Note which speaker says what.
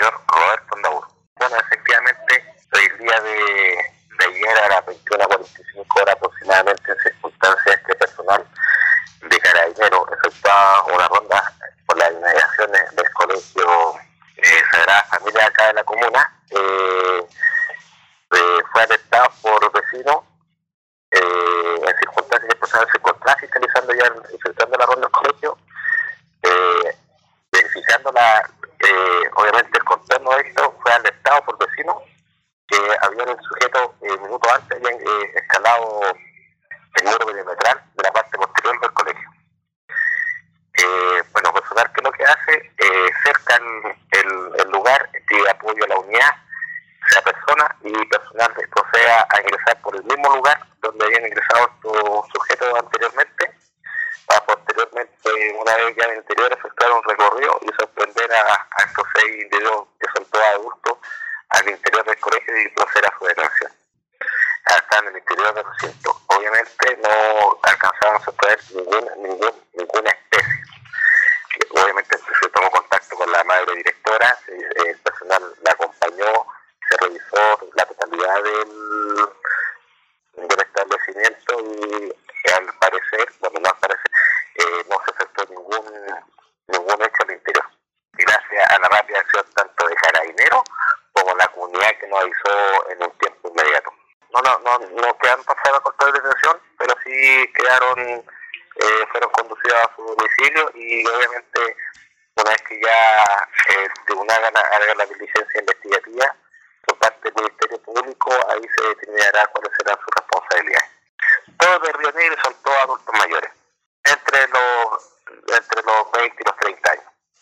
Speaker 1: mayor Roberto. Bueno, efectivamente, el día de, ayer a las 21 45 horas aproximadamente, en circunstancias que personal de Carabinero efectuaba una ronda por las inmediaciones del colegio eh, Sagrada Familia acá de la comuna, eh, eh, fue arrestado por vecinos eh, en circunstancias que personal se encontraba fiscalizando ya, efectuando la ronda del colegio, eh, verificando la, eh, obviamente el contorno de esto, fue alertado por vecinos que habían el sujeto eh, minutos antes habían eh, escalado el muro perimetral de la parte posterior del colegio. Eh, bueno, personal que lo que hace, eh, cerca el, el, lugar de apoyo a la unidad, sea persona y personal proceda a ingresar por el mismo lugar donde habían ingresado estos sujetos anteriormente, para posteriormente, una vez ya en interior, efectuar un recorrido y sorprender a, a estos seis individuos que son todos adultos al interior del colegio y proceder a su detención. Están en el interior del recinto. Obviamente no alcanzaron a sorprender ninguna, ningún, ninguna especie. Obviamente se tomó contacto con la madre directora, el personal la acompañó, se revisó la totalidad del, del establecimiento y al parecer, bueno, no al parecer, eh, no se efectuó ningún, ningún hecho al interior. Gracias a la rápida acción que nos avisó en un tiempo inmediato. No, no, no, no quedaron pasados a control de detención, pero sí quedaron, eh, fueron conducidos a su domicilio y obviamente una vez que ya eh, el tribunal haga la diligencia investigativa por parte del Ministerio Público, ahí se determinará cuáles serán sus